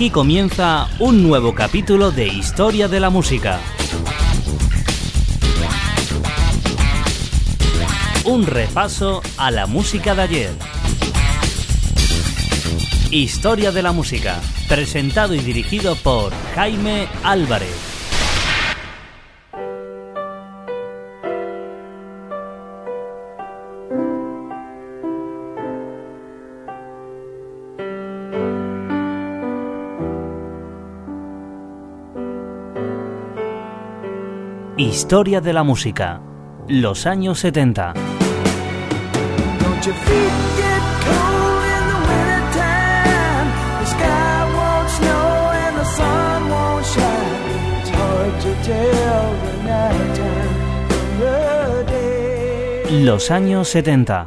Aquí comienza un nuevo capítulo de Historia de la Música. Un repaso a la música de ayer. Historia de la Música, presentado y dirigido por Jaime Álvarez. Historia de la música. Los años 70. Los años 70.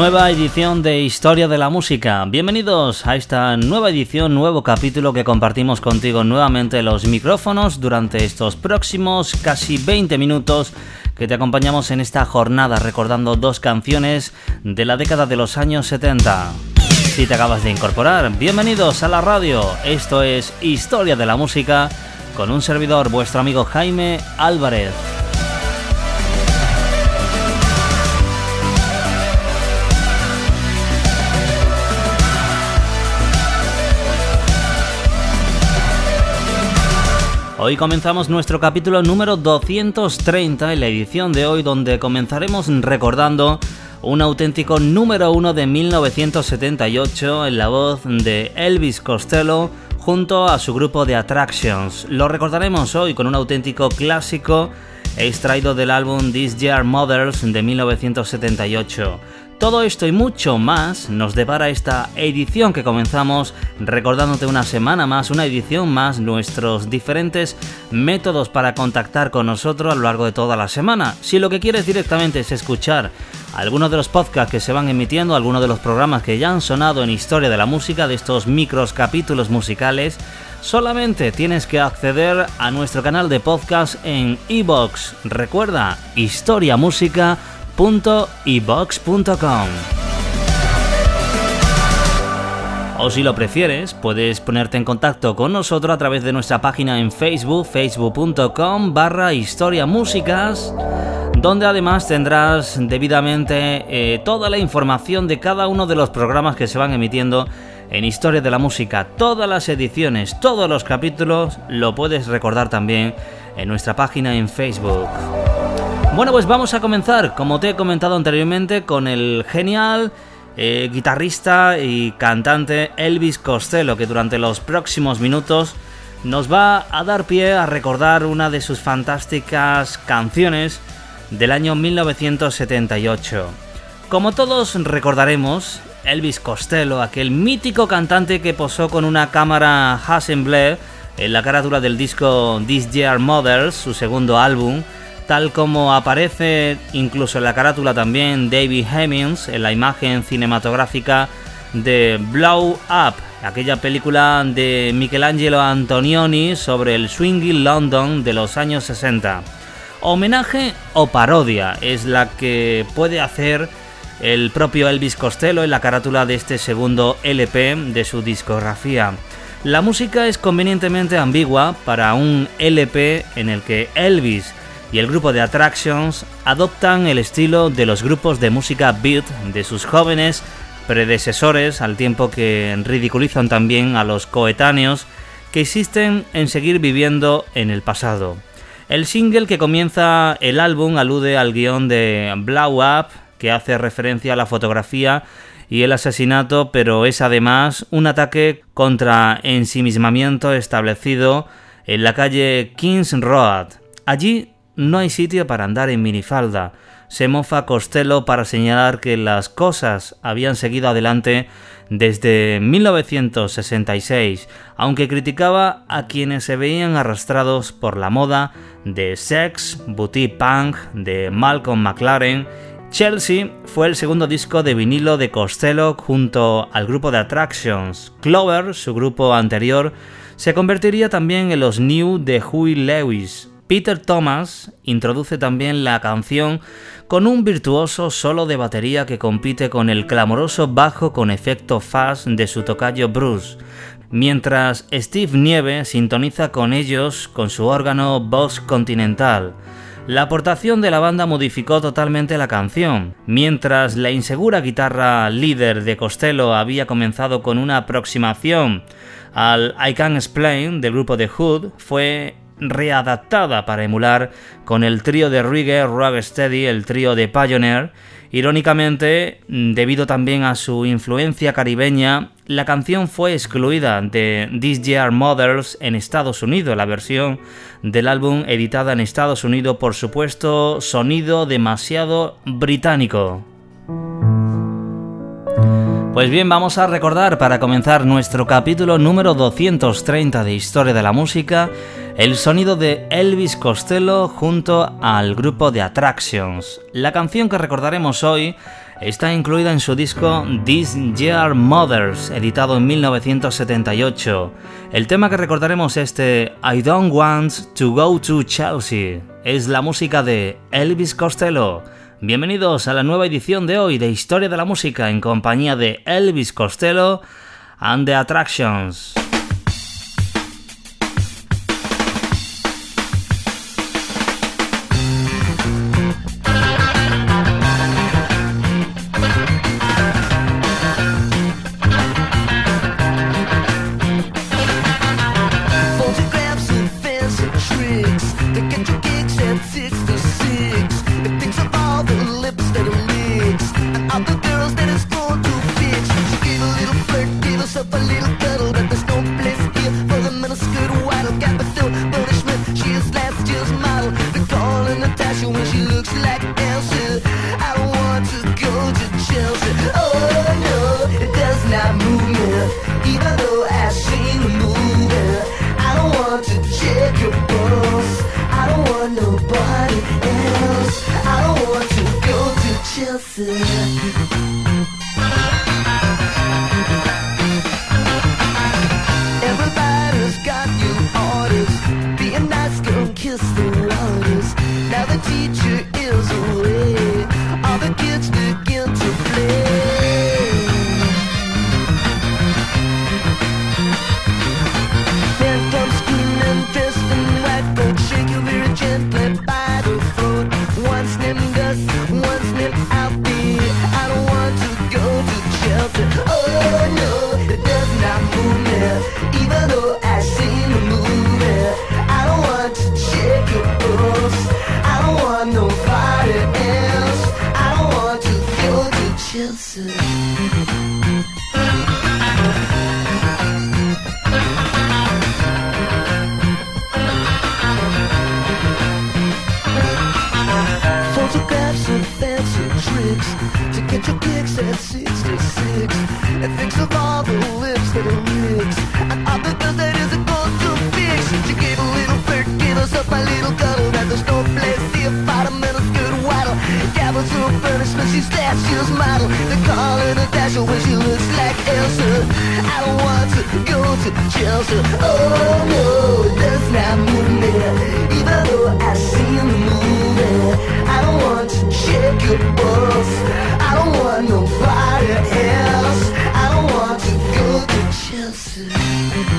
Nueva edición de Historia de la Música. Bienvenidos a esta nueva edición, nuevo capítulo que compartimos contigo nuevamente los micrófonos durante estos próximos casi 20 minutos que te acompañamos en esta jornada recordando dos canciones de la década de los años 70. Si te acabas de incorporar, bienvenidos a la radio. Esto es Historia de la Música con un servidor, vuestro amigo Jaime Álvarez. Hoy comenzamos nuestro capítulo número 230 en la edición de hoy donde comenzaremos recordando un auténtico número uno de 1978 en la voz de Elvis Costello junto a su grupo de Attractions. Lo recordaremos hoy con un auténtico clásico extraído del álbum This Year Mothers de 1978. Todo esto y mucho más nos depara esta edición que comenzamos recordándote una semana más, una edición más, nuestros diferentes métodos para contactar con nosotros a lo largo de toda la semana. Si lo que quieres directamente es escuchar algunos de los podcasts que se van emitiendo, algunos de los programas que ya han sonado en Historia de la Música, de estos micros capítulos musicales, solamente tienes que acceder a nuestro canal de podcast en iBox. Recuerda, Historia Música www.ebox.com. O si lo prefieres, puedes ponerte en contacto con nosotros a través de nuestra página en Facebook, facebook.com barra historia músicas, donde además tendrás debidamente eh, toda la información de cada uno de los programas que se van emitiendo en Historia de la Música. Todas las ediciones, todos los capítulos, lo puedes recordar también en nuestra página en Facebook. Bueno, pues vamos a comenzar, como te he comentado anteriormente, con el genial eh, guitarrista y cantante Elvis Costello, que durante los próximos minutos nos va a dar pie a recordar una de sus fantásticas canciones del año 1978. Como todos recordaremos, Elvis Costello, aquel mítico cantante que posó con una cámara Hasselblad en la carátula del disco This Year Mothers, su segundo álbum, tal como aparece incluso en la carátula también David Hemmings en la imagen cinematográfica de Blow Up, aquella película de Michelangelo Antonioni sobre el swinging London de los años 60. Homenaje o parodia es la que puede hacer el propio Elvis Costello en la carátula de este segundo LP de su discografía. La música es convenientemente ambigua para un LP en el que Elvis y el grupo de Attractions adoptan el estilo de los grupos de música beat de sus jóvenes predecesores, al tiempo que ridiculizan también a los coetáneos que insisten en seguir viviendo en el pasado. El single que comienza el álbum alude al guion de Blow Up, que hace referencia a la fotografía y el asesinato, pero es además un ataque contra ensimismamiento establecido en la calle Kings Road. Allí no hay sitio para andar en minifalda. Se mofa Costello para señalar que las cosas habían seguido adelante desde 1966, aunque criticaba a quienes se veían arrastrados por la moda de Sex, Boutique Punk, de Malcolm McLaren. Chelsea fue el segundo disco de vinilo de Costello junto al grupo de Attractions. Clover, su grupo anterior, se convertiría también en los New de Huey Lewis, Peter Thomas introduce también la canción con un virtuoso solo de batería que compite con el clamoroso bajo con efecto fast de su tocayo Bruce, mientras Steve Nieve sintoniza con ellos con su órgano Boss Continental. La aportación de la banda modificó totalmente la canción. Mientras la insegura guitarra líder de Costello había comenzado con una aproximación al I Can Explain del grupo The Hood, fue readaptada para emular con el trío de reggae Steady, el trío de Pioneer. Irónicamente, debido también a su influencia caribeña, la canción fue excluida de This Year Mothers en Estados Unidos, la versión del álbum editada en Estados Unidos, por supuesto, sonido demasiado británico. Pues bien, vamos a recordar para comenzar nuestro capítulo número 230 de Historia de la Música el sonido de Elvis Costello junto al grupo de Attractions. La canción que recordaremos hoy está incluida en su disco This Year Mothers, editado en 1978. El tema que recordaremos este I Don't Want to Go to Chelsea. Es la música de Elvis Costello. Bienvenidos a la nueva edición de hoy de Historia de la Música en compañía de Elvis Costello and the Attractions. She's model. They call her the dasher when she looks like Elsa. I don't want to go to Chelsea. Oh no, that's not me. Even though I seen the movie, I don't want to check your boss. I don't want nobody else. I don't want to go to Chelsea.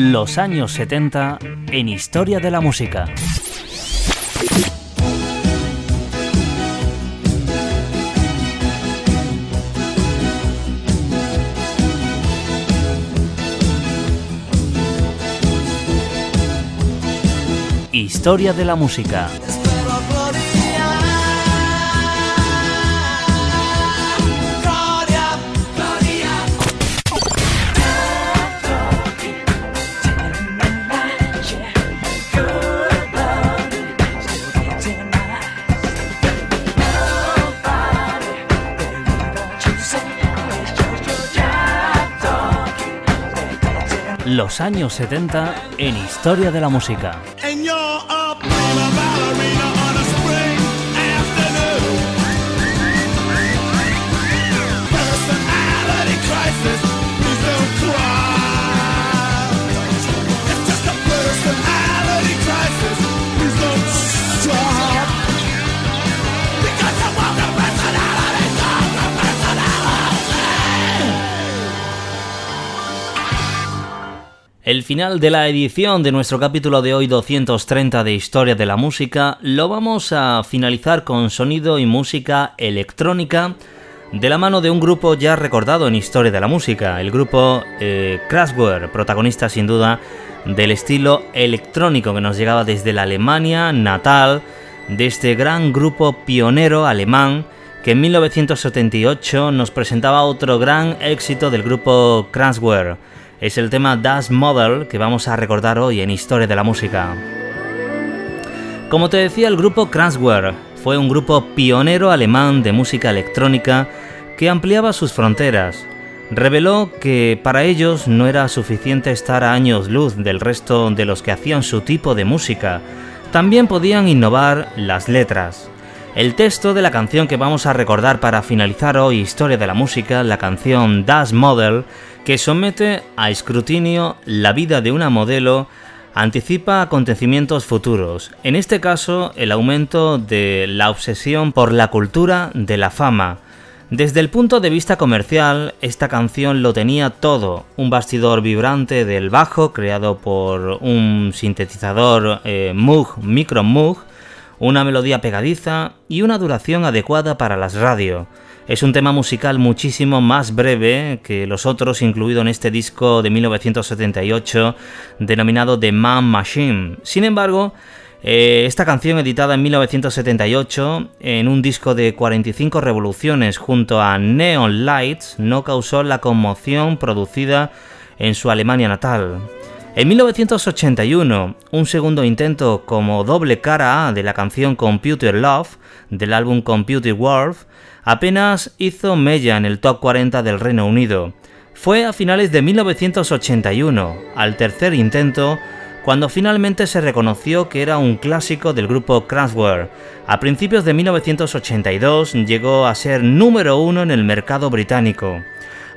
Los años 70 en Historia de la Música. Historia de la Música. Los años 70 en Historia de la Música. And El final de la edición de nuestro capítulo de hoy 230 de Historia de la Música lo vamos a finalizar con sonido y música electrónica de la mano de un grupo ya recordado en Historia de la Música, el grupo eh, Kraftwerk, protagonista sin duda del estilo electrónico que nos llegaba desde la Alemania natal de este gran grupo pionero alemán que en 1978 nos presentaba otro gran éxito del grupo Kraftwerk. Es el tema Das Model que vamos a recordar hoy en Historia de la Música. Como te decía, el grupo Kraftwerk fue un grupo pionero alemán de música electrónica que ampliaba sus fronteras. Reveló que para ellos no era suficiente estar a años luz del resto de los que hacían su tipo de música, también podían innovar las letras. El texto de la canción que vamos a recordar para finalizar hoy Historia de la Música, la canción Das Model, que somete a escrutinio la vida de una modelo, anticipa acontecimientos futuros, en este caso el aumento de la obsesión por la cultura de la fama. Desde el punto de vista comercial, esta canción lo tenía todo, un bastidor vibrante del bajo creado por un sintetizador eh, Moog Micro Moog, una melodía pegadiza y una duración adecuada para las radio. Es un tema musical muchísimo más breve que los otros incluido en este disco de 1978 denominado The Man Machine. Sin embargo, eh, esta canción editada en 1978 en un disco de 45 revoluciones junto a Neon Lights no causó la conmoción producida en su Alemania natal. En 1981, un segundo intento como doble cara A de la canción Computer Love del álbum Computer World apenas hizo mella en el top 40 del Reino Unido. Fue a finales de 1981, al tercer intento, cuando finalmente se reconoció que era un clásico del grupo Kraftwerk. A principios de 1982 llegó a ser número uno en el mercado británico.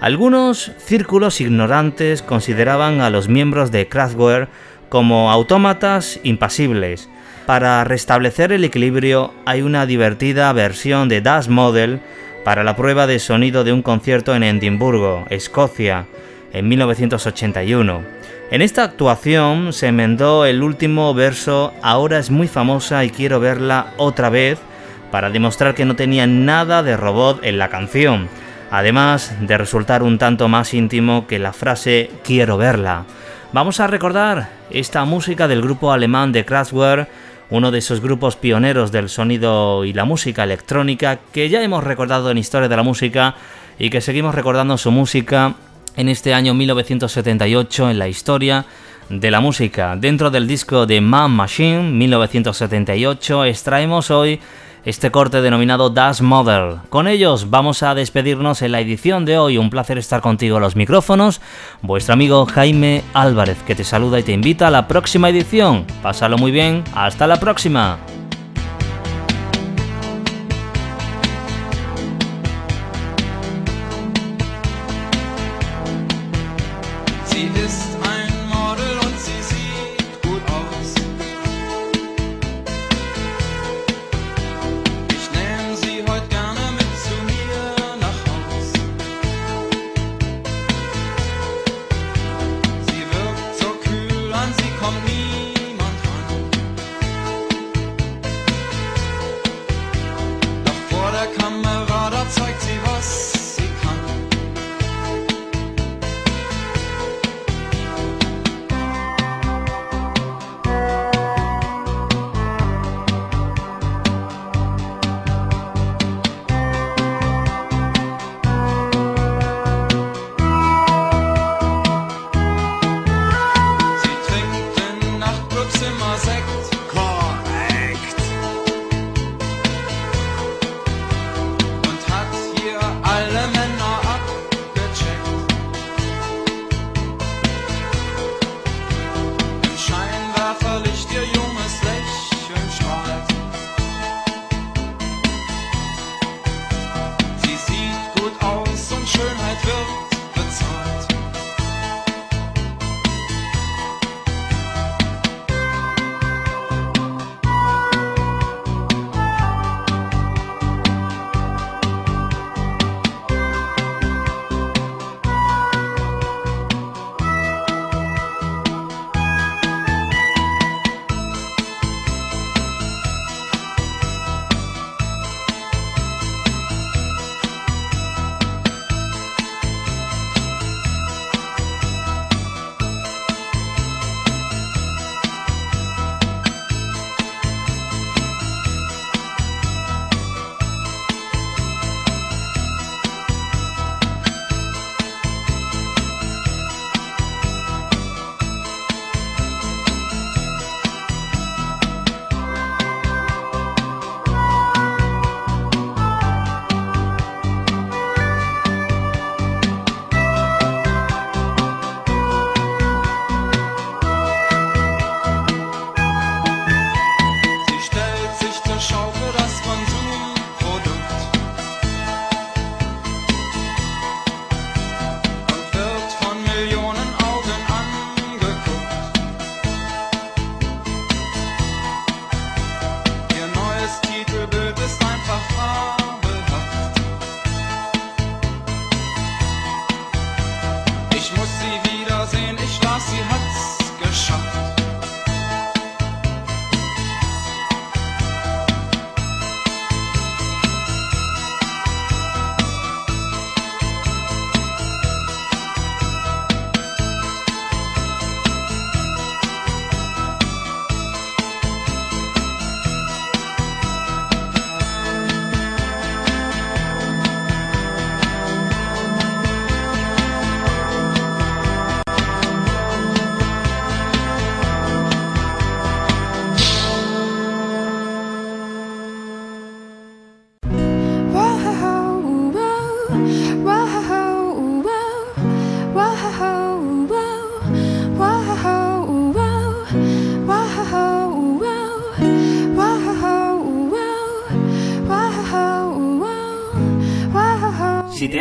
Algunos círculos ignorantes consideraban a los miembros de Kraftwerk como autómatas impasibles. Para restablecer el equilibrio hay una divertida versión de Das Model para la prueba de sonido de un concierto en Edimburgo, Escocia, en 1981. En esta actuación se enmendó el último verso Ahora es muy famosa y quiero verla otra vez para demostrar que no tenía nada de robot en la canción, además de resultar un tanto más íntimo que la frase quiero verla. Vamos a recordar esta música del grupo alemán de Kraftwerk, uno de esos grupos pioneros del sonido y la música electrónica que ya hemos recordado en Historia de la Música y que seguimos recordando su música en este año 1978 en la historia de la música. Dentro del disco de Man Machine 1978 extraemos hoy este corte denominado Das Model. Con ellos vamos a despedirnos en la edición de hoy. Un placer estar contigo a los micrófonos. Vuestro amigo Jaime Álvarez que te saluda y te invita a la próxima edición. Pásalo muy bien. Hasta la próxima.